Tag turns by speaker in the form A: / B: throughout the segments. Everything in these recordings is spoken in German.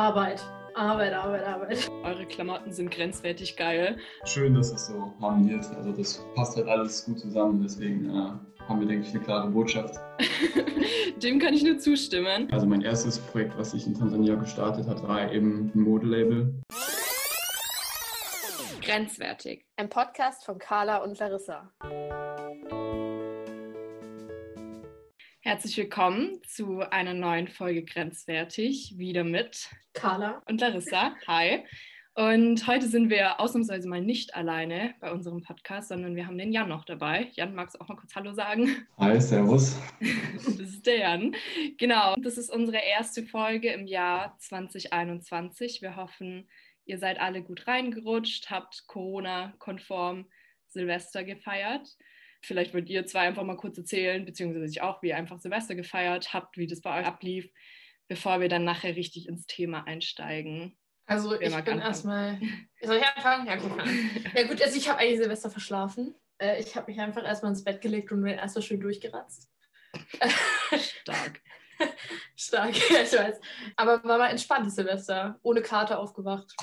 A: Arbeit. Arbeit, Arbeit, Arbeit.
B: Eure Klamotten sind grenzwertig geil.
C: Schön, dass es so harmoniert. Also das passt halt alles gut zusammen. Deswegen äh, haben wir, denke ich, eine klare Botschaft.
B: Dem kann ich nur zustimmen.
C: Also mein erstes Projekt, was ich in Tansania gestartet hat, war eben ein Modelabel.
B: Grenzwertig.
A: Ein Podcast von Carla und Larissa.
B: Herzlich willkommen zu einer neuen Folge Grenzwertig, wieder mit
A: Carla
B: und Larissa. Hi. Und heute sind wir ausnahmsweise mal nicht alleine bei unserem Podcast, sondern wir haben den Jan noch dabei. Jan, magst du auch mal kurz Hallo sagen?
C: Hi, Servus.
B: Das ist der Jan. Genau, das ist unsere erste Folge im Jahr 2021. Wir hoffen, ihr seid alle gut reingerutscht, habt Corona-konform Silvester gefeiert. Vielleicht wollt ihr zwei einfach mal kurz erzählen, beziehungsweise ich auch, wie ihr einfach Silvester gefeiert habt, wie das bei euch ablief, bevor wir dann nachher richtig ins Thema einsteigen.
A: Also ich bin erstmal. Soll ich anfangen? Ja, gut. Ja gut, also ich habe eigentlich Silvester verschlafen. Äh, Ich habe mich einfach erstmal ins Bett gelegt und bin erstmal schön durchgeratzt.
B: Stark.
A: Stark, ja, ich weiß. Aber war mal entspanntes Silvester. Ohne Karte aufgewacht.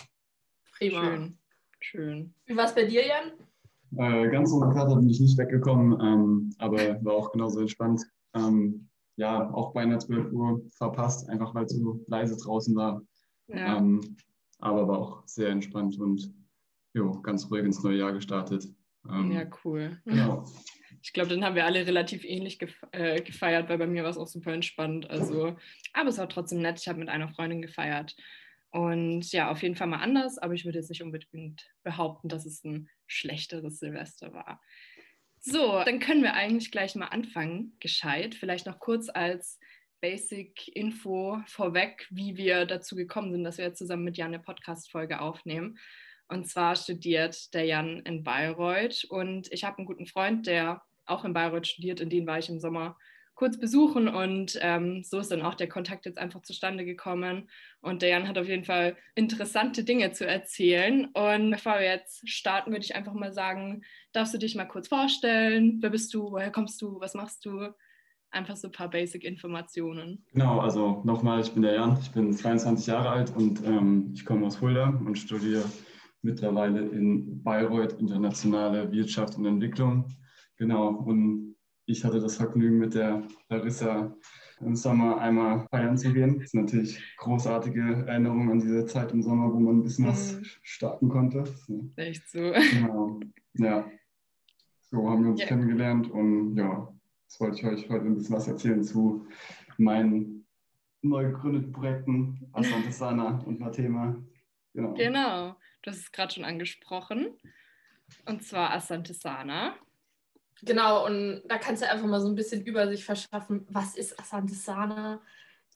A: Prima.
B: Schön. Schön.
A: Wie war es bei dir, Jan?
C: Äh, ganz ohne Kater bin ich nicht weggekommen, ähm, aber war auch genauso entspannt. Ähm, ja, auch beinahe 12 Uhr verpasst, einfach weil es so leise draußen war.
B: Ja.
C: Ähm, aber war auch sehr entspannt und jo, ganz ruhig ins neue Jahr gestartet. Ähm,
B: ja, cool.
C: Genau.
B: Ich glaube, dann haben wir alle relativ ähnlich gef äh, gefeiert, weil bei mir war es auch super entspannt. Also, aber es war trotzdem nett. Ich habe mit einer Freundin gefeiert. Und ja, auf jeden Fall mal anders, aber ich würde jetzt nicht unbedingt behaupten, dass es ein schlechteres Silvester war. So, dann können wir eigentlich gleich mal anfangen, gescheit. Vielleicht noch kurz als Basic-Info vorweg, wie wir dazu gekommen sind, dass wir jetzt zusammen mit Jan eine Podcast-Folge aufnehmen. Und zwar studiert der Jan in Bayreuth und ich habe einen guten Freund, der auch in Bayreuth studiert. In den war ich im Sommer kurz besuchen und ähm, so ist dann auch der Kontakt jetzt einfach zustande gekommen. Und der Jan hat auf jeden Fall interessante Dinge zu erzählen. Und bevor wir jetzt starten, würde ich einfach mal sagen, darfst du dich mal kurz vorstellen? Wer bist du? Woher kommst du? Was machst du? Einfach so ein paar Basic-Informationen.
C: Genau, also nochmal, ich bin der Jan, ich bin 22 Jahre alt und ähm, ich komme aus Fulda und studiere mittlerweile in Bayreuth internationale Wirtschaft und Entwicklung. Genau, und ich hatte das Vergnügen, mit der Larissa im Sommer einmal feiern zu gehen. Das ist natürlich großartige Erinnerung an diese Zeit im Sommer, wo man ein bisschen was
B: Mhm.
C: starten konnte.
B: Echt so.
C: Genau, ja. So haben wir uns
B: Ja.
C: kennengelernt und ja, jetzt wollte ich euch heute ein bisschen was erzählen zu meinen neu gegründeten Projekten Asante Sana und Mathema. Genau.
B: Genau, du hast es gerade schon angesprochen. Und zwar Asante Sana.
A: Genau, und da kannst du einfach mal so ein bisschen Übersicht verschaffen. Was ist Asante Sana?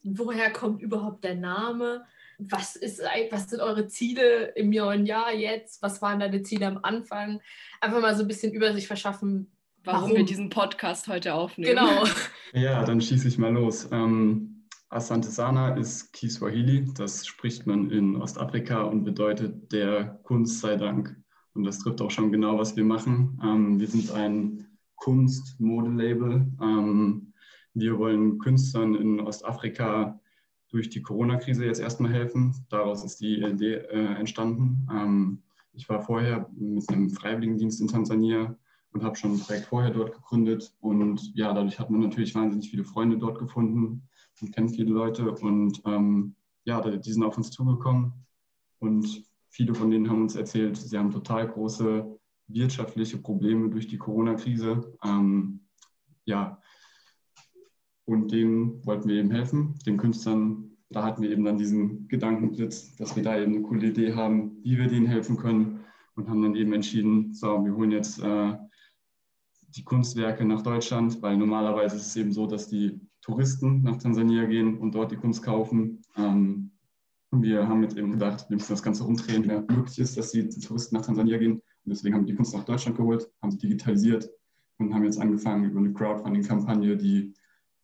A: Woher kommt überhaupt der Name? Was, ist, was sind eure Ziele im neuen Jahr jetzt? Was waren deine Ziele am Anfang? Einfach mal so ein bisschen Übersicht verschaffen.
B: Warum,
A: Warum?
B: wir diesen Podcast heute aufnehmen.
A: Genau.
C: Ja, dann schieße ich mal los. Ähm, Asante Sana ist Kiswahili, das spricht man in Ostafrika und bedeutet der Kunst sei Dank. Und das trifft auch schon genau, was wir machen. Ähm, wir sind ein Kunst-Modelabel. Ähm, wir wollen Künstlern in Ostafrika durch die Corona-Krise jetzt erstmal helfen. Daraus ist die Idee äh, entstanden. Ähm, ich war vorher mit einem Freiwilligendienst in Tansania und habe schon direkt vorher dort gegründet. Und ja, dadurch hat man natürlich wahnsinnig viele Freunde dort gefunden und kennt viele Leute. Und ähm, ja, die sind auf uns zugekommen und viele von denen haben uns erzählt, sie haben total große wirtschaftliche Probleme durch die Corona-Krise. Ähm, ja, und denen wollten wir eben helfen, den Künstlern. Da hatten wir eben dann diesen Gedankenblitz, dass wir da eben eine coole Idee haben, wie wir denen helfen können und haben dann eben entschieden, so, wir holen jetzt äh, die Kunstwerke nach Deutschland, weil normalerweise ist es eben so, dass die Touristen nach Tansania gehen und dort die Kunst kaufen. Ähm, wir haben jetzt eben gedacht, wir müssen das Ganze umdrehen, wer möglich ist, dass die Touristen nach Tansania gehen. Und deswegen haben wir die Kunst nach Deutschland geholt, haben sie digitalisiert und haben jetzt angefangen, über eine Crowdfunding-Kampagne die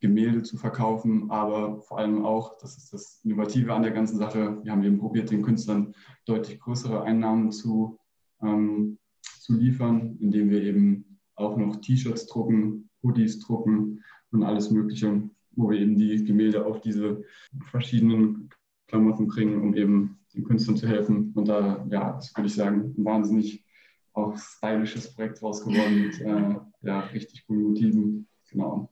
C: Gemälde zu verkaufen, aber vor allem auch, das ist das Innovative an der ganzen Sache, wir haben eben probiert, den Künstlern deutlich größere Einnahmen zu, ähm, zu liefern, indem wir eben auch noch T-Shirts drucken, Hoodies drucken und alles Mögliche, wo wir eben die Gemälde auf diese verschiedenen Klamotten bringen, um eben den Künstlern zu helfen. Und da, ja, das würde ich sagen, wahnsinnig auch stylisches Projekt draus geworden mit äh, ja, richtig coolen Motiven. Genau.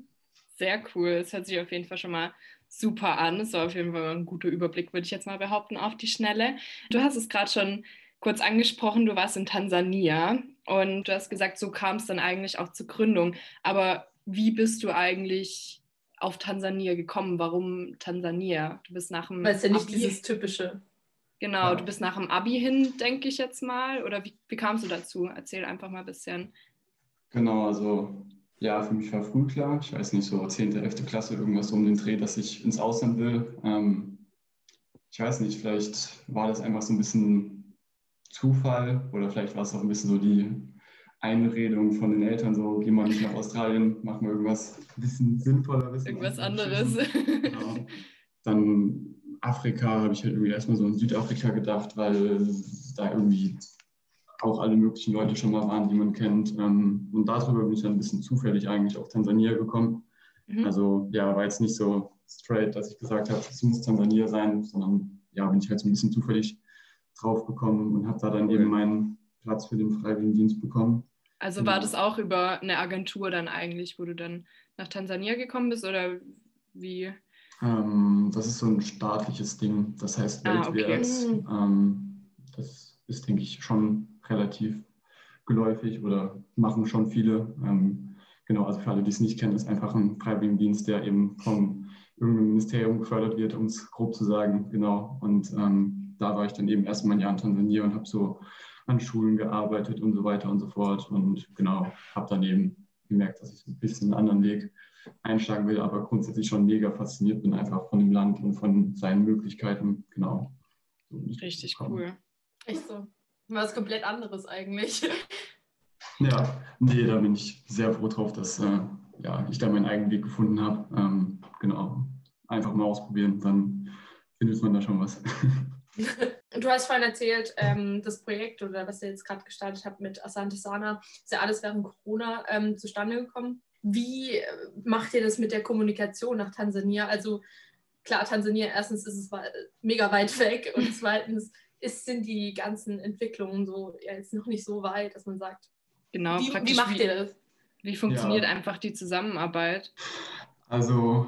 B: Sehr cool. Es hört sich auf jeden Fall schon mal super an. Das war auf jeden Fall ein guter Überblick, würde ich jetzt mal behaupten, auf die Schnelle. Du hast es gerade schon kurz angesprochen, du warst in Tansania und du hast gesagt, so kam es dann eigentlich auch zur Gründung. Aber wie bist du eigentlich auf Tansania gekommen? Warum Tansania? Du bist nach dem.
A: Weil es ja nicht Abi dieses typische.
B: Genau, ja. du bist nach dem Abi hin, denke ich jetzt mal. Oder wie, wie kamst du dazu? Erzähl einfach mal ein bisschen.
C: Genau, also ja, für mich war früh klar, ich weiß nicht, so 10., 11. Klasse, irgendwas um den Dreh, dass ich ins Ausland will. Ähm, ich weiß nicht, vielleicht war das einfach so ein bisschen Zufall oder vielleicht war es auch ein bisschen so die Einredung von den Eltern, so geh mal nicht nach Australien, mach mal irgendwas ein bisschen sinnvolleres.
B: Irgendwas anderes.
C: Genau. Dann Afrika habe ich halt irgendwie erstmal so in Südafrika gedacht, weil da irgendwie auch alle möglichen Leute schon mal waren, die man kennt. Ähm, und darüber bin ich dann ein bisschen zufällig eigentlich auf Tansania gekommen. Mhm. Also ja, war jetzt nicht so straight, dass ich gesagt habe, es muss Tansania sein, sondern ja, bin ich halt so ein bisschen zufällig drauf gekommen und habe da dann eben meinen Platz für den Freiwilligendienst bekommen.
B: Also war das auch über eine Agentur dann eigentlich, wo du dann nach Tansania gekommen bist oder wie?
C: Ähm, das ist so ein staatliches Ding, das heißt Weltwärts. Ah, okay. ähm, das ist, denke ich, schon relativ geläufig oder machen schon viele. Ähm, genau, also für alle, die es nicht kennen, ist einfach ein Freiwilligendienst, der eben vom irgendeinem Ministerium gefördert wird, um es grob zu sagen. Genau. Und ähm, da war ich dann eben erstmal ein Jahr in Tansania und habe so an Schulen gearbeitet und so weiter und so fort. Und genau, habe dann eben gemerkt, dass ich ein bisschen einen anderen Weg einschlagen will, aber grundsätzlich schon mega fasziniert bin, einfach von dem Land und von seinen Möglichkeiten. Genau.
B: So Richtig cool.
A: Echt so. Was komplett anderes eigentlich.
C: Ja, nee, da bin ich sehr froh drauf, dass äh, ja, ich da meinen eigenen Weg gefunden habe. Ähm, genau. Einfach mal ausprobieren, dann findet man da schon was.
A: Du hast vorhin erzählt, ähm, das Projekt oder was ihr jetzt gerade gestartet habt mit Asante Sana, ist ja alles während Corona ähm, zustande gekommen. Wie äh, macht ihr das mit der Kommunikation nach Tansania? Also klar, Tansania, erstens ist es mega weit weg und zweitens ist, sind die ganzen Entwicklungen so ja, jetzt noch nicht so weit, dass man sagt,
B: genau,
A: wie, wie macht ihr das?
B: Wie funktioniert ja. einfach die Zusammenarbeit?
C: Also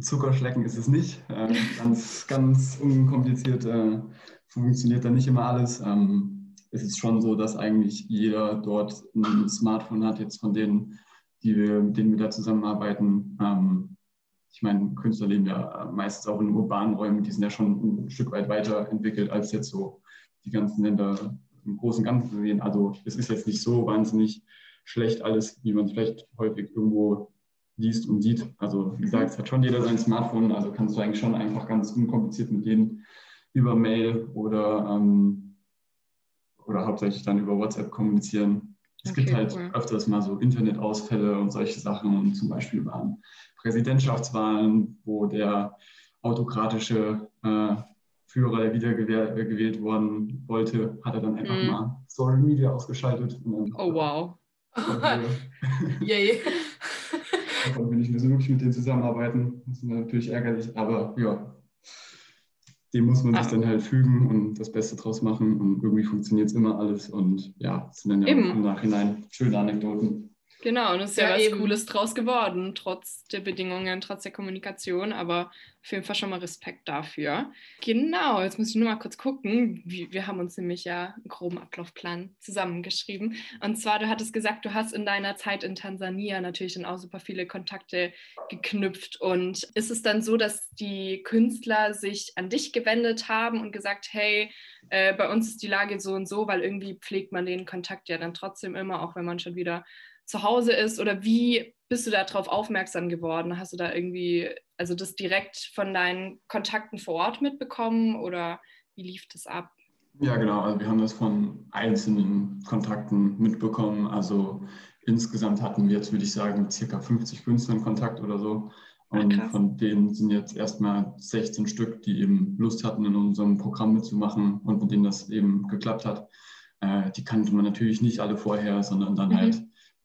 C: Zuckerschlecken ist es nicht. Ähm, ganz, ganz unkompliziert äh, funktioniert da nicht immer alles. Ähm, es ist schon so, dass eigentlich jeder dort ein Smartphone hat, jetzt von denen, die wir, mit denen wir da zusammenarbeiten. Ähm, ich meine, Künstler leben ja meistens auch in urbanen Räumen, die sind ja schon ein Stück weit weiterentwickelt als jetzt so die ganzen Länder im Großen und Ganzen sehen. Also es ist jetzt nicht so wahnsinnig schlecht alles, wie man es vielleicht häufig irgendwo liest und sieht. Also wie gesagt, es hat schon jeder sein Smartphone, also kannst du eigentlich schon einfach ganz unkompliziert mit denen über Mail oder, ähm, oder hauptsächlich dann über WhatsApp kommunizieren. Es okay, gibt halt cool. öfters mal so Internetausfälle und solche Sachen und zum Beispiel waren Präsidentschaftswahlen, wo der autokratische äh, Führer, der wieder gewählt worden wollte, hat er dann einfach mm. mal Social Media ausgeschaltet.
B: oh wow.
A: Yay.
C: Davon will ich nicht so wirklich mit denen zusammenarbeiten. Das ist natürlich ärgerlich, aber ja, dem muss man sich ah. dann halt fügen und das Beste draus machen. Und irgendwie funktioniert es immer alles. Und ja, es sind dann ja im Nachhinein schöne Anekdoten.
B: Genau, und es ist ja, ja was eben. Cooles draus geworden, trotz der Bedingungen, trotz der Kommunikation, aber auf jeden Fall schon mal Respekt dafür. Genau, jetzt muss ich nur mal kurz gucken. Wir haben uns nämlich ja einen groben Ablaufplan zusammengeschrieben. Und zwar, du hattest gesagt, du hast in deiner Zeit in Tansania natürlich dann auch super viele Kontakte geknüpft. Und ist es dann so, dass die Künstler sich an dich gewendet haben und gesagt, hey, äh, bei uns ist die Lage so und so, weil irgendwie pflegt man den Kontakt ja dann trotzdem immer, auch wenn man schon wieder zu Hause ist oder wie bist du darauf aufmerksam geworden? Hast du da irgendwie, also das direkt von deinen Kontakten vor Ort mitbekommen oder wie lief das ab?
C: Ja, genau. Also wir haben das von einzelnen Kontakten mitbekommen. Also insgesamt hatten wir jetzt, würde ich sagen, circa 50 Künstler in Kontakt oder so. Ah, Und Ach, von denen sind jetzt erstmal 16 Stück, die eben Lust hatten, in unserem Programm mitzumachen und mit denen das eben geklappt hat. Äh, die kannte man natürlich nicht alle vorher, sondern dann mhm. halt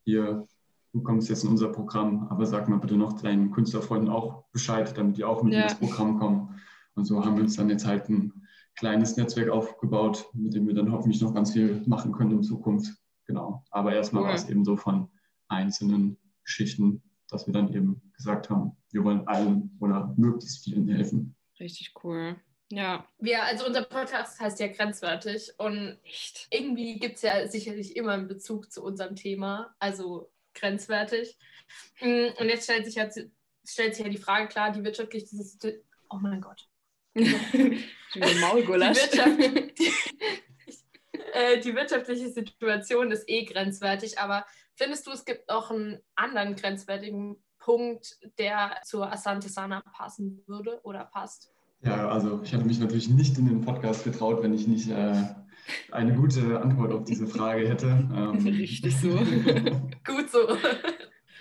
C: hier, du kommst jetzt in unser Programm, aber sag mal bitte noch deinen Künstlerfreunden auch Bescheid, damit die auch mit ja. in das Programm kommen. Und so haben wir uns dann jetzt halt ein kleines Netzwerk aufgebaut, mit dem wir dann hoffentlich noch ganz viel machen können in Zukunft. Genau. Aber erstmal cool. war es eben so von einzelnen Geschichten, dass wir dann eben gesagt haben, wir wollen allen oder möglichst vielen helfen.
B: Richtig cool. Ja.
A: Wir, also unser Podcast heißt ja grenzwertig und Echt? irgendwie gibt es ja sicherlich immer einen Bezug zu unserem Thema, also grenzwertig. Mm, und jetzt stellt sich ja, stellt sich ja die Frage, klar, die wirtschaftliche Situation. Oh mein Gott. die, Maulgulasch. Die, Wirtschaft, die, äh, die wirtschaftliche Situation ist eh grenzwertig, aber findest du, es gibt noch einen anderen grenzwertigen Punkt, der zur Asante Sana passen würde oder passt?
C: Ja, also ich hatte mich natürlich nicht in den Podcast getraut, wenn ich nicht äh, eine gute Antwort auf diese Frage hätte. Ähm,
B: Richtig so.
A: Gut so.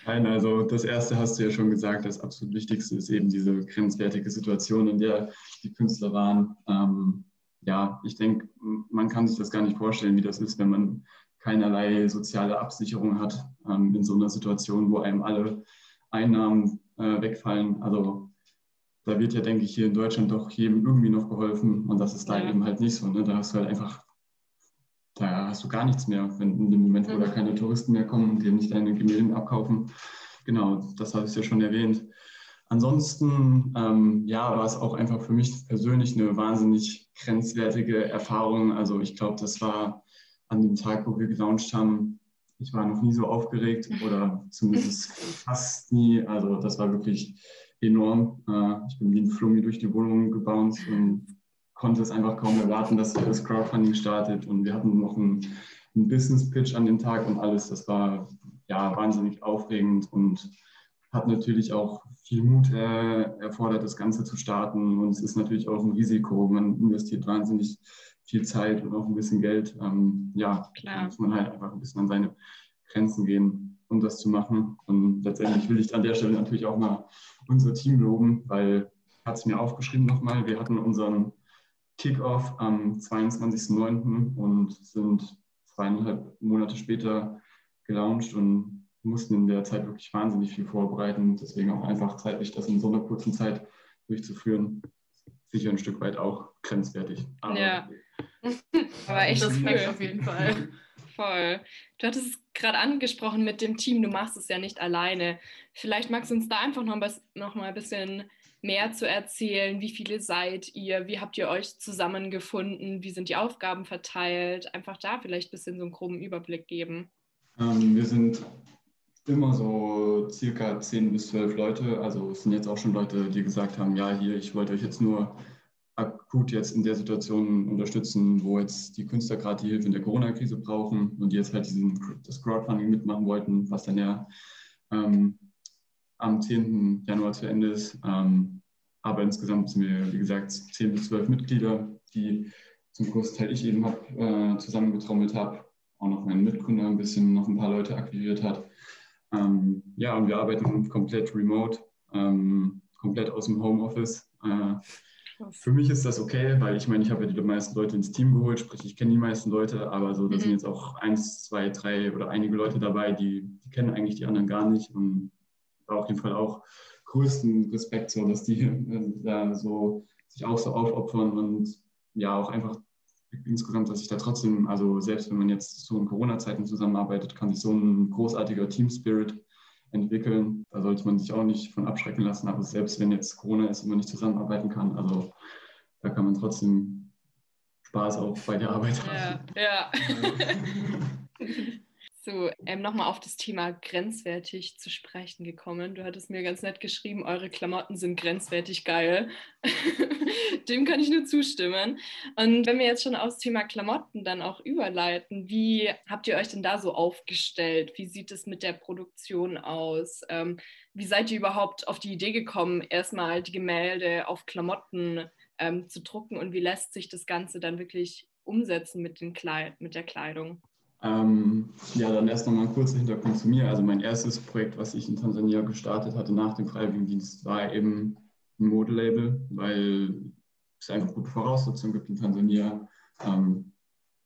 C: Nein, also das Erste hast du ja schon gesagt, das absolut Wichtigste ist eben diese grenzwertige Situation, in der die Künstler waren. Ähm, ja, ich denke, man kann sich das gar nicht vorstellen, wie das ist, wenn man keinerlei soziale Absicherung hat ähm, in so einer Situation, wo einem alle Einnahmen äh, wegfallen. Also da wird ja, denke ich, hier in Deutschland doch jedem irgendwie noch geholfen und das ist da ja. eben halt nicht so. Ne? Da hast du halt einfach, da hast du gar nichts mehr, wenn in dem Moment, wo mhm. da keine Touristen mehr kommen und dir nicht deine Gemälde abkaufen. Genau, das habe ich ja schon erwähnt. Ansonsten, ähm, ja, war es auch einfach für mich persönlich eine wahnsinnig grenzwertige Erfahrung. Also ich glaube, das war an dem Tag, wo wir gelauncht haben, ich war noch nie so aufgeregt oder zumindest fast nie. Also das war wirklich enorm. Äh, ich bin wie ein Flummi durch die Wohnung gebounced und konnte es einfach kaum erwarten, dass das Crowdfunding startet. Und wir hatten noch einen, einen Business-Pitch an dem Tag und alles. Das war ja wahnsinnig aufregend und hat natürlich auch viel Mut äh, erfordert, das Ganze zu starten. Und es ist natürlich auch ein Risiko. Man investiert wahnsinnig viel Zeit und auch ein bisschen Geld. Ähm, ja, Klar. da muss man halt einfach ein bisschen an seine Grenzen gehen, um das zu machen. Und letztendlich will ich an der Stelle natürlich auch mal unser Team loben, weil ich hatte es mir aufgeschrieben nochmal, wir hatten unseren Kickoff am 22.09. und sind zweieinhalb Monate später gelauncht und mussten in der Zeit wirklich wahnsinnig viel vorbereiten. Deswegen auch einfach zeitlich das in so einer kurzen Zeit durchzuführen, sicher ein Stück weit auch grenzwertig.
B: Aber ja, aber echt das auf jeden Fall. Voll. Du hattest es gerade angesprochen mit dem Team, du machst es ja nicht alleine. Vielleicht magst du uns da einfach noch, noch mal ein bisschen mehr zu erzählen. Wie viele seid ihr? Wie habt ihr euch zusammengefunden? Wie sind die Aufgaben verteilt? Einfach da vielleicht ein bisschen so einen groben Überblick geben.
C: Ähm, wir sind immer so circa 10 bis 12 Leute. Also es sind jetzt auch schon Leute, die gesagt haben, ja, hier, ich wollte euch jetzt nur akut jetzt in der Situation unterstützen, wo jetzt die Künstler gerade die Hilfe in der Corona-Krise brauchen und die jetzt halt diesen, das Crowdfunding mitmachen wollten, was dann ja ähm, am 10. Januar zu Ende ist. Ähm, aber insgesamt sind wir, wie gesagt, 10 bis 12 Mitglieder, die zum großen Teil ich eben hab, äh, zusammengetrommelt habe, auch noch meinen Mitgründer ein bisschen, noch ein paar Leute akquiriert hat. Ähm, ja, und wir arbeiten komplett remote, ähm, komplett aus dem Homeoffice. Äh, für mich ist das okay, weil ich meine, ich habe ja die meisten Leute ins Team geholt, sprich, ich kenne die meisten Leute, aber so, da mhm. sind jetzt auch eins, zwei, drei oder einige Leute dabei, die, die kennen eigentlich die anderen gar nicht und auf jeden Fall auch größten Respekt, so, dass die äh, da so sich auch so aufopfern und ja, auch einfach insgesamt, dass sich da trotzdem, also selbst wenn man jetzt so in Corona-Zeiten zusammenarbeitet, kann sich so ein großartiger Team-Spirit entwickeln. Da sollte man sich auch nicht von abschrecken lassen. Aber selbst wenn jetzt Corona ist und man nicht zusammenarbeiten kann, also da kann man trotzdem Spaß auch bei der Arbeit
B: haben. Ja. ja. So, ähm, nochmal auf das Thema grenzwertig zu sprechen gekommen. Du hattest mir ganz nett geschrieben, eure Klamotten sind grenzwertig geil. Dem kann ich nur zustimmen. Und wenn wir jetzt schon aufs Thema Klamotten dann auch überleiten, wie habt ihr euch denn da so aufgestellt? Wie sieht es mit der Produktion aus? Ähm, wie seid ihr überhaupt auf die Idee gekommen, erstmal die Gemälde auf Klamotten ähm, zu drucken und wie lässt sich das Ganze dann wirklich umsetzen mit, den Kleid mit der Kleidung?
C: Ähm, ja, dann erst nochmal ein kurzer Hintergrund zu mir. Also mein erstes Projekt, was ich in Tansania gestartet hatte nach dem Freiwilligendienst, war eben ein Modelabel, weil es einfach gute Voraussetzungen gibt in Tansania. Ähm,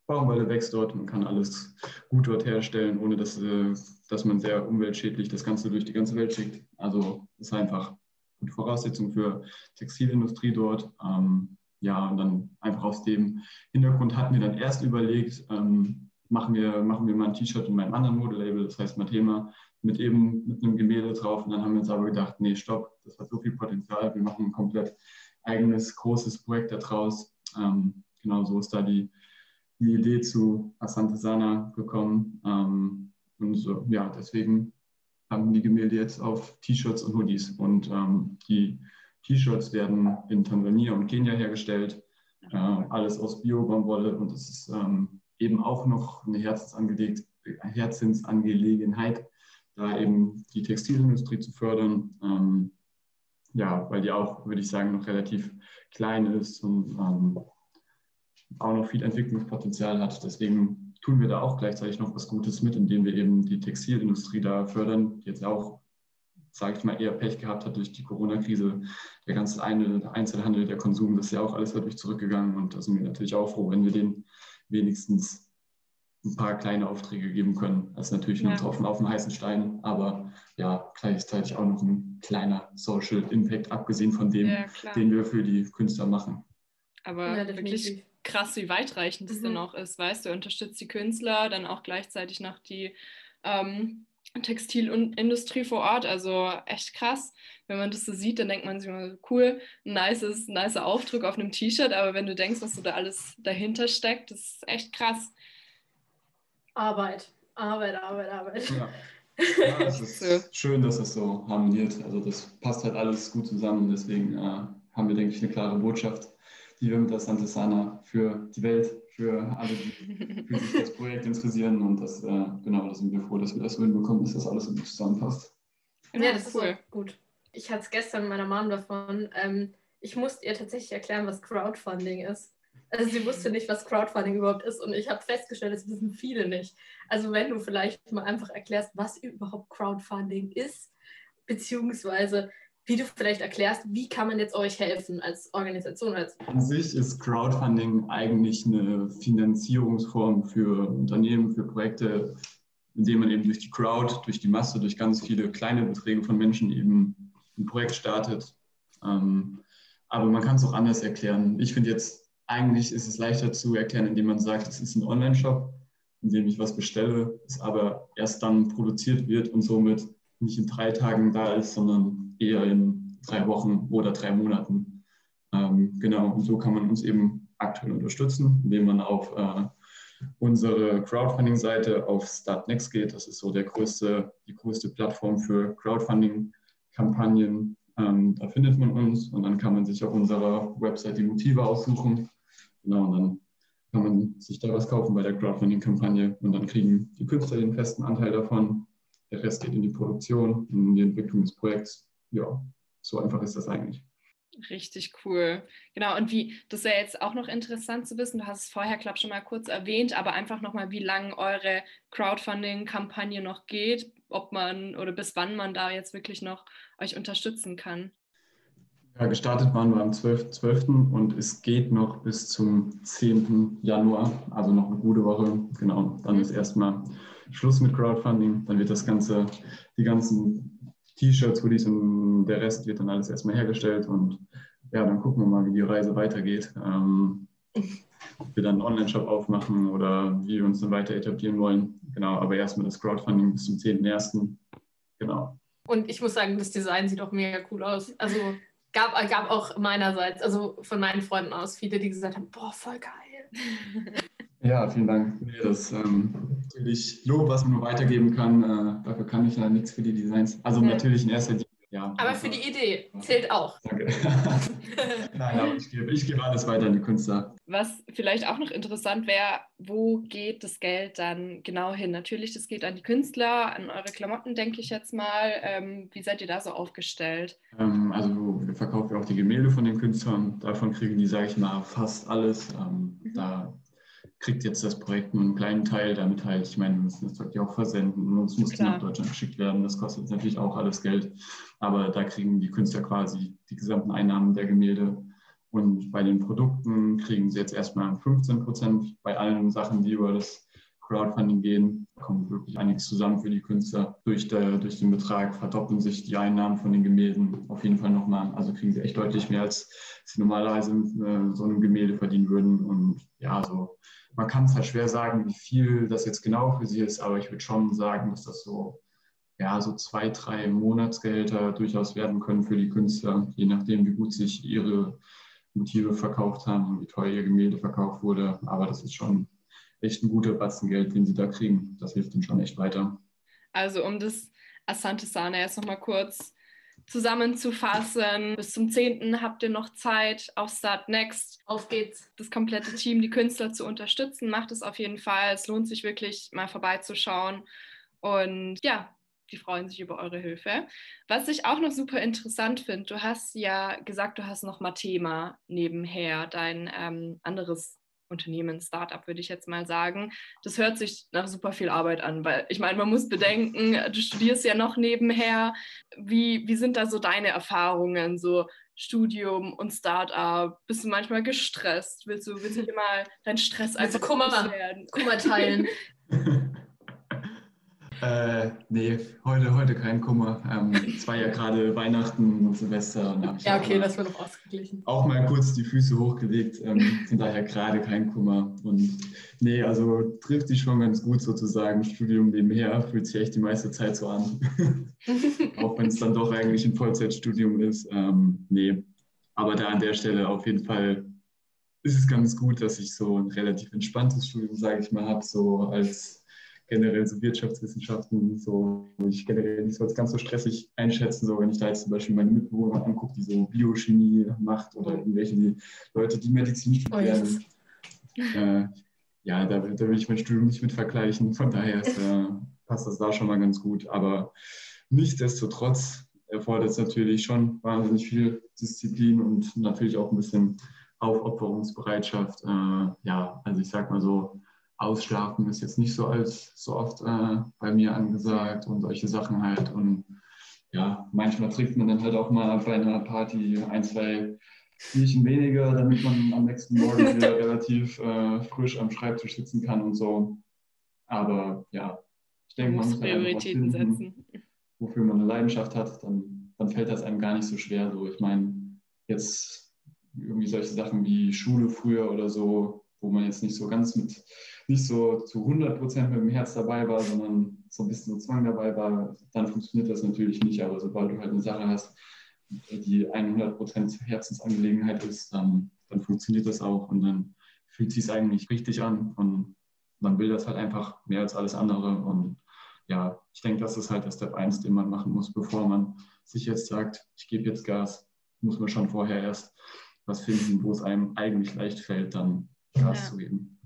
C: Baumwolle wächst dort, man kann alles gut dort herstellen, ohne dass, äh, dass man sehr umweltschädlich das Ganze durch die ganze Welt schickt. Also ist einfach gute Voraussetzungen für Textilindustrie dort. Ähm, ja, und dann einfach aus dem Hintergrund hatten wir dann erst überlegt, ähm, machen, wir, machen wir mal ein T-Shirt in meinem anderen Modelabel, das heißt Mathema, mit eben mit einem Gemälde drauf. Und dann haben wir uns aber gedacht, nee, stopp, das hat so viel Potenzial, wir machen ein komplett eigenes, großes Projekt daraus. Ähm, genau so ist da die, die Idee zu Asante Sana gekommen. Ähm, und so, ja, deswegen haben die Gemälde jetzt auf T-Shirts und Hoodies. Und ähm, die T-Shirts werden in Tansania und Kenia hergestellt. Äh, alles aus Bio-Baumwolle und es ist ähm, eben auch noch eine Herzensangelegenheit, da eben die Textilindustrie zu fördern. Ähm, ja, weil die auch, würde ich sagen, noch relativ klein ist und ähm, auch noch viel Entwicklungspotenzial hat. Deswegen tun wir da auch gleichzeitig noch was Gutes mit, indem wir eben die Textilindustrie da fördern, die jetzt auch, sage ich mal, eher Pech gehabt hat durch die Corona-Krise. Der ganze Einzelhandel, der Konsum, das ist ja auch alles dadurch zurückgegangen und da sind wir natürlich auch froh, wenn wir den wenigstens ein paar kleine Aufträge geben können. Das ist natürlich nur ja. Tropfen auf dem heißen Stein, aber ja, gleichzeitig auch noch ein kleiner Social Impact, abgesehen von dem, ja, den wir für die Künstler machen.
B: Aber ja, wirklich krass, wie weitreichend das mhm. dann auch ist. Weißt du, unterstützt die Künstler, dann auch gleichzeitig noch die ähm, Textilindustrie vor Ort. Also echt krass. Wenn man das so sieht, dann denkt man sich immer, cool, ein nices, nicer Aufdruck auf einem T-Shirt, aber wenn du denkst, was so da alles dahinter steckt, das ist echt krass.
A: Arbeit, Arbeit, Arbeit, Arbeit.
C: Ja. Ja, es ist schön, dass es so harmoniert. Also das passt halt alles gut zusammen. Deswegen äh, haben wir, denke ich, eine klare Botschaft die wir mit der Santesana für die Welt, für alle, die für sich das Projekt interessieren. Und das, äh, genau, da sind wir froh, dass wir das so hinbekommen, dass das alles so gut zusammenpasst.
A: Ja, das ist so gut. Ich hatte es gestern mit meiner Mom davon. Ähm, ich musste ihr tatsächlich erklären, was Crowdfunding ist. Also sie wusste nicht, was Crowdfunding überhaupt ist und ich habe festgestellt, das wissen viele nicht. Also wenn du vielleicht mal einfach erklärst, was überhaupt Crowdfunding ist, beziehungsweise wie du vielleicht erklärst, wie kann man jetzt euch helfen als Organisation? Als
C: An sich ist Crowdfunding eigentlich eine Finanzierungsform für Unternehmen, für Projekte, indem man eben durch die Crowd, durch die Masse, durch ganz viele kleine Beträge von Menschen eben ein Projekt startet. Ähm, aber man kann es auch anders erklären. Ich finde jetzt, eigentlich ist es leichter zu erklären, indem man sagt, es ist ein Online-Shop, in dem ich was bestelle, es aber erst dann produziert wird und somit nicht in drei Tagen da ist, sondern eher in drei Wochen oder drei Monaten. Ähm, genau, und so kann man uns eben aktuell unterstützen, indem man auf äh, unsere Crowdfunding-Seite auf Startnext geht. Das ist so der größte, die größte Plattform für Crowdfunding-Kampagnen. Ähm, da findet man uns und dann kann man sich auf unserer Website die Motive aussuchen. Genau, und dann kann man sich da was kaufen bei der Crowdfunding-Kampagne und dann kriegen die Künstler den festen Anteil davon. Der Rest geht in die Produktion, in die Entwicklung des Projekts ja, so einfach ist das eigentlich.
B: Richtig cool. Genau, und wie, das wäre jetzt auch noch interessant zu wissen, du hast es vorher, glaube ich, schon mal kurz erwähnt, aber einfach nochmal, wie lange eure Crowdfunding-Kampagne noch geht, ob man oder bis wann man da jetzt wirklich noch euch unterstützen kann.
C: Ja, gestartet waren wir am 12.12. 12. und es geht noch bis zum 10. Januar, also noch eine gute Woche. Genau, dann mhm. ist erstmal Schluss mit Crowdfunding. Dann wird das Ganze, die ganzen T-Shirts, Hoodies und der Rest wird dann alles erstmal hergestellt und ja, dann gucken wir mal, wie die Reise weitergeht. Ähm, ob wir dann einen Online-Shop aufmachen oder wie wir uns dann weiter etablieren wollen. Genau, aber erstmal das Crowdfunding bis zum 10.01. Genau.
A: Und ich muss sagen, das Design sieht auch mega cool aus. Also gab, gab auch meinerseits, also von meinen Freunden aus, viele, die gesagt haben, boah, voll geil.
C: Ja, vielen Dank. Das ähm, natürlich Lob, was man nur weitergeben kann. Äh, dafür kann ich ja nichts für die Designs. Also ja. natürlich in erster Linie. Ja,
A: aber für die Idee zählt auch.
C: Danke. Nein, aber ich gebe, ich gebe alles weiter an die Künstler.
B: Was vielleicht auch noch interessant wäre, wo geht das Geld dann genau hin? Natürlich, das geht an die Künstler, an eure Klamotten, denke ich jetzt mal. Ähm, wie seid ihr da so aufgestellt?
C: Ähm, also wir verkaufen auch die Gemälde von den Künstlern. Davon kriegen die, sage ich mal, fast alles. Ähm, mhm. Da kriegt jetzt das Projekt nur einen kleinen Teil, damit halt, ich meine, wir müssen das Zeug ja auch versenden und es muss nach Deutschland geschickt werden. Das kostet natürlich auch alles Geld. Aber da kriegen die Künstler quasi die gesamten Einnahmen der Gemälde. Und bei den Produkten kriegen sie jetzt erstmal 15 Prozent bei allen Sachen, die über das Crowdfunding gehen. Kommt wirklich einiges zusammen für die Künstler. Durch, der, durch den Betrag verdoppeln sich die Einnahmen von den Gemälden auf jeden Fall nochmal. Also kriegen sie echt deutlich mehr, als sie normalerweise mit äh, so einem Gemälde verdienen würden. Und ja, so man kann es halt schwer sagen, wie viel das jetzt genau für sie ist, aber ich würde schon sagen, dass das so ja, so zwei, drei Monatsgehälter durchaus werden können für die Künstler, je nachdem, wie gut sich ihre Motive verkauft haben und wie teuer ihr Gemälde verkauft wurde. Aber das ist schon echt ein guter Batzen Geld, den sie da kriegen. Das hilft ihnen schon echt weiter.
B: Also um das Asante Sana jetzt nochmal kurz zusammenzufassen. Bis zum 10. habt ihr noch Zeit auf Start Next.
A: Auf geht's.
B: Das komplette Team, die Künstler zu unterstützen. Macht es auf jeden Fall. Es lohnt sich wirklich mal vorbeizuschauen. Und ja, die freuen sich über eure Hilfe. Was ich auch noch super interessant finde, du hast ja gesagt, du hast noch Mathema nebenher, dein ähm, anderes Unternehmen, Startup, würde ich jetzt mal sagen. Das hört sich nach super viel Arbeit an, weil ich meine, man muss bedenken, du studierst ja noch nebenher. Wie, wie sind da so deine Erfahrungen, so Studium und Startup? Bist du manchmal gestresst? Willst du, willst du dir mal deinen Stress einfach
A: Kummer, Kummer teilen?
C: Äh, nee, heute, heute kein Kummer. Ähm, es war ja gerade Weihnachten und Silvester. Und
A: ja, okay, das wird noch ausgeglichen.
C: Auch mal kurz die Füße hochgelegt. Ähm, von daher gerade kein Kummer. Und nee, also trifft sich schon ganz gut sozusagen. Studium nebenher fühlt sich echt die meiste Zeit so an. Auch wenn es dann doch eigentlich ein Vollzeitstudium ist. Ähm, nee, aber da an der Stelle auf jeden Fall ist es ganz gut, dass ich so ein relativ entspanntes Studium, sage ich mal, habe, so als generell so Wirtschaftswissenschaften, so ich generell nicht so als ganz so stressig einschätzen, so wenn ich da jetzt zum Beispiel meine Mitbewohner angucke, die so Biochemie macht oder irgendwelche die Leute, die Medizin studieren. Oh, äh, ja, da, da, will ich mein Studium nicht mit vergleichen. Von daher ist, äh, passt das da schon mal ganz gut. Aber nichtsdestotrotz erfordert es natürlich schon wahnsinnig viel Disziplin und natürlich auch ein bisschen Aufopferungsbereitschaft. Äh, ja, also ich sag mal so, Ausschlafen ist jetzt nicht so als so oft äh, bei mir angesagt und solche Sachen halt. Und ja, manchmal trinkt man dann halt auch mal bei einer Party ein, zwei Bierchen weniger, damit man am nächsten Morgen wieder relativ äh, frisch am Schreibtisch sitzen kann und so. Aber ja, ich denke, man muss Prioritäten finden, setzen. Wofür man eine Leidenschaft hat, dann, dann fällt das einem gar nicht so schwer. So, ich meine, jetzt irgendwie solche Sachen wie Schule früher oder so, wo man jetzt nicht so ganz mit nicht so zu 100 Prozent mit dem Herz dabei war, sondern so ein bisschen so Zwang dabei war, dann funktioniert das natürlich nicht. Aber sobald du halt eine Sache hast, die 100 Prozent Herzensangelegenheit ist, dann, dann funktioniert das auch und dann fühlt sich eigentlich richtig an und man will das halt einfach mehr als alles andere. Und ja, ich denke, das ist halt der Step 1, den man machen muss, bevor man sich jetzt sagt, ich gebe jetzt Gas, muss man schon vorher erst was finden, wo es einem eigentlich leicht fällt, dann Gas ja. zu geben.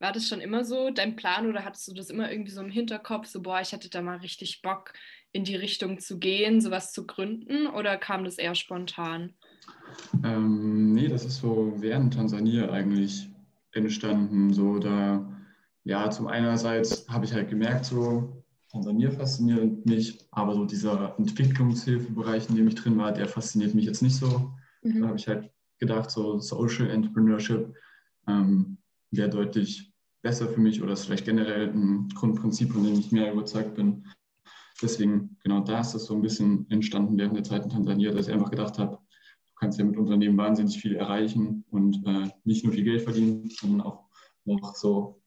B: War das schon immer so dein Plan oder hattest du das immer irgendwie so im Hinterkopf, so boah, ich hätte da mal richtig Bock in die Richtung zu gehen, sowas zu gründen oder kam das eher spontan?
C: Ähm, nee, das ist so während Tansania eigentlich entstanden. So da, ja, zum einerseits habe ich halt gemerkt, so Tansania fasziniert mich, aber so dieser Entwicklungshilfebereich, in dem ich drin war, der fasziniert mich jetzt nicht so. Mhm. Da habe ich halt gedacht, so Social Entrepreneurship ähm, wäre deutlich besser für mich oder ist vielleicht generell ein Grundprinzip, von dem ich mehr überzeugt bin. Deswegen, genau da ist das so ein bisschen entstanden während der Zeit in Tansania, dass ich einfach gedacht habe, du kannst ja mit Unternehmen wahnsinnig viel erreichen und äh, nicht nur viel Geld verdienen, sondern auch noch so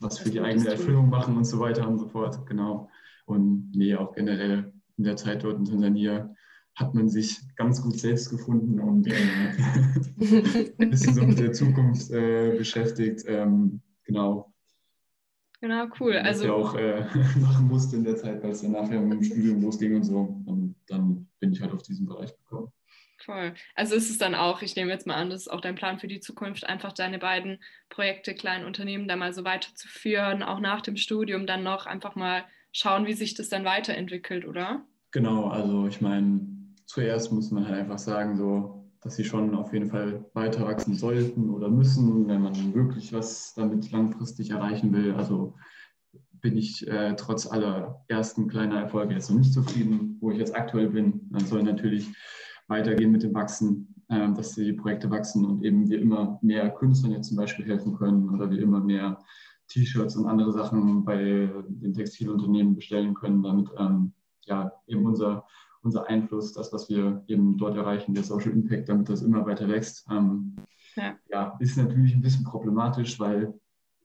C: was für die eigene Erfüllung machen und so weiter und so fort. Genau. Und nee, auch generell in der Zeit dort in Tansania hat man sich ganz gut selbst gefunden und äh, ein bisschen so mit der Zukunft äh, beschäftigt. Ähm, genau.
B: Genau, cool.
C: Was also ja auch äh, machen musste in der Zeit, weil es dann nachher mit dem Studium losging und so. Und dann bin ich halt auf diesen Bereich gekommen.
B: Voll. Also ist es dann auch, ich nehme jetzt mal an, das ist auch dein Plan für die Zukunft, einfach deine beiden Projekte, kleinen Unternehmen da mal so weiterzuführen, auch nach dem Studium dann noch einfach mal schauen, wie sich das dann weiterentwickelt, oder?
C: Genau, also ich meine, zuerst muss man halt einfach sagen, so, dass sie schon auf jeden Fall weiter wachsen sollten oder müssen, wenn man wirklich was damit langfristig erreichen will. Also bin ich äh, trotz aller ersten kleiner Erfolge jetzt noch nicht zufrieden, wo ich jetzt aktuell bin. Man soll natürlich weitergehen mit dem Wachsen, äh, dass die Projekte wachsen und eben wir immer mehr Künstlern jetzt zum Beispiel helfen können oder wir immer mehr T-Shirts und andere Sachen bei den Textilunternehmen bestellen können, damit ähm, ja eben unser, unser Einfluss, das, was wir eben dort erreichen, der Social Impact, damit das immer weiter wächst, ähm, ja. ja. ist natürlich ein bisschen problematisch, weil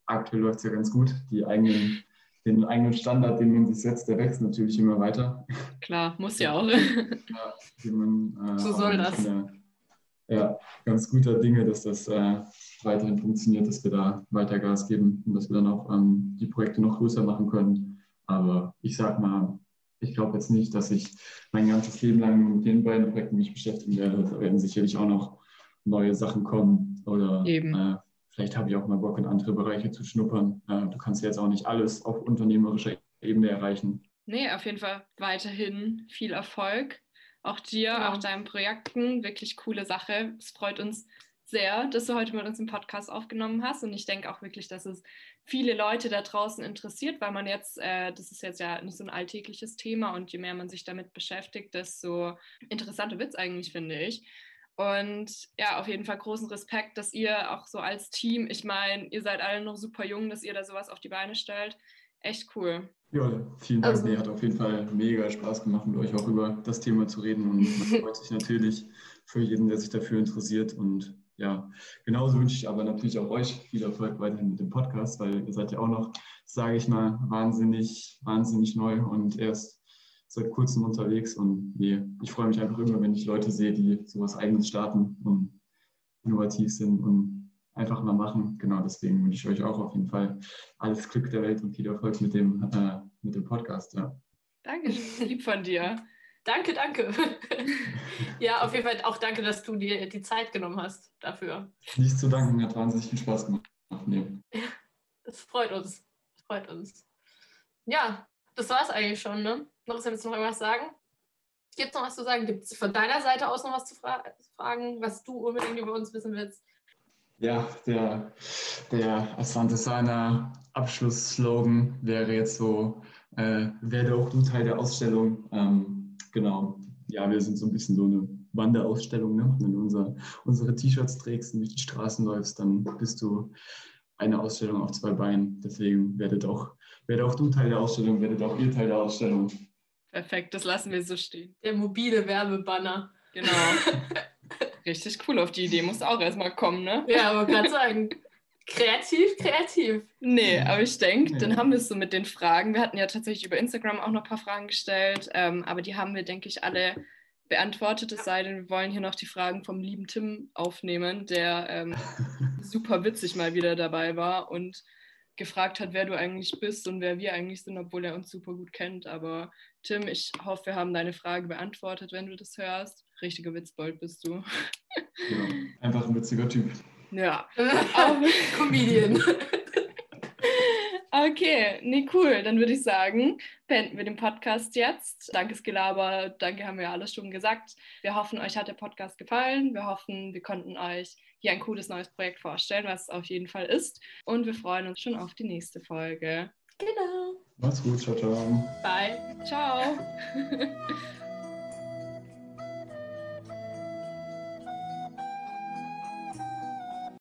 C: aktuell läuft es ja ganz gut. Die eigenen, den eigenen Standard, den man sich setzt, der wächst natürlich immer weiter.
B: Klar, muss ja auch.
A: Ja, man, äh, so soll das.
C: Eine, ja, ganz guter Dinge, dass das äh, weiterhin funktioniert, dass wir da weiter Gas geben und dass wir dann auch ähm, die Projekte noch größer machen können. Aber ich sag mal, ich glaube jetzt nicht, dass ich mein ganzes Leben lang mit den beiden Projekten mich beschäftigen werde. Da werden sicherlich auch noch neue Sachen kommen oder äh, vielleicht habe ich auch mal Bock in andere Bereiche zu schnuppern. Äh, du kannst jetzt auch nicht alles auf unternehmerischer Ebene erreichen.
B: Nee, auf jeden Fall weiterhin viel Erfolg auch dir, ja. auch deinen Projekten. Wirklich coole Sache. Es freut uns sehr, dass du heute mit uns im Podcast aufgenommen hast. Und ich denke auch wirklich, dass es viele Leute da draußen interessiert, weil man jetzt, äh, das ist jetzt ja nicht so ein alltägliches Thema und je mehr man sich damit beschäftigt, desto interessanter wird es eigentlich, finde ich. Und ja, auf jeden Fall großen Respekt, dass ihr auch so als Team, ich meine, ihr seid alle noch super jung, dass ihr da sowas auf die Beine stellt. Echt cool.
C: Ja, vielen Dank. Also, nee, hat auf jeden Fall mega Spaß gemacht, mit euch auch über das Thema zu reden. Und man freut sich natürlich für jeden, der sich dafür interessiert. Und ja, genauso wünsche ich aber natürlich auch euch viel Erfolg weiterhin mit dem Podcast, weil ihr seid ja auch noch, sage ich mal, wahnsinnig, wahnsinnig neu und erst seit kurzem unterwegs. Und nee, ich freue mich einfach immer, wenn ich Leute sehe, die sowas eigenes starten und innovativ sind und einfach mal machen. Genau deswegen wünsche ich euch auch auf jeden Fall alles Glück der Welt und viel Erfolg mit dem, äh, mit dem Podcast. Ja.
B: Danke, lieb von dir.
A: Danke, danke. ja, auf jeden Fall auch danke, dass du dir die Zeit genommen hast dafür.
C: Nichts zu danken, hat wahnsinnig viel Spaß gemacht.
A: Nee. Das freut uns. Das freut uns. Ja, das war es eigentlich schon, ne? Noch jetzt noch irgendwas sagen? Gibt es noch was zu sagen? Gibt es von deiner Seite aus noch was zu fra fragen, was du unbedingt über uns wissen willst?
C: Ja, der, der Asante Sana Abschlussslogan wäre jetzt so, äh, werde auch du Teil der Ausstellung. Ähm, genau, ja, wir sind so ein bisschen so eine Wanderausstellung. Ne? Wenn du unser, unsere T-Shirts trägst und durch die Straßen läufst, dann bist du eine Ausstellung auf zwei Beinen. Deswegen werdet auch, werdet auch du Teil der Ausstellung, werdet auch ihr Teil der Ausstellung.
B: Perfekt, das lassen wir so stehen.
A: Der mobile Werbebanner.
B: Genau. Richtig cool, auf die Idee muss auch erstmal kommen, ne?
A: Ja, aber gerade sagen. Kreativ, kreativ.
B: Nee, aber ich denke, ja. dann haben wir es so mit den Fragen. Wir hatten ja tatsächlich über Instagram auch noch ein paar Fragen gestellt, ähm, aber die haben wir, denke ich, alle beantwortet. Es sei denn, wir wollen hier noch die Fragen vom lieben Tim aufnehmen, der ähm, super witzig mal wieder dabei war und gefragt hat, wer du eigentlich bist und wer wir eigentlich sind, obwohl er uns super gut kennt. Aber Tim, ich hoffe, wir haben deine Frage beantwortet, wenn du das hörst. Richtiger Witzbold bist du.
C: Ja, einfach ein witziger Typ.
B: Ja.
A: Comedian.
B: Okay, nee, cool. Dann würde ich sagen, beenden wir den Podcast jetzt. Danke, Skelaber. Danke, haben wir alles schon gesagt. Wir hoffen, euch hat der Podcast gefallen. Wir hoffen, wir konnten euch hier ein cooles neues Projekt vorstellen, was es auf jeden Fall ist. Und wir freuen uns schon auf die nächste Folge.
A: Genau.
C: Macht's gut. Ciao, ciao.
B: Bye. Ciao.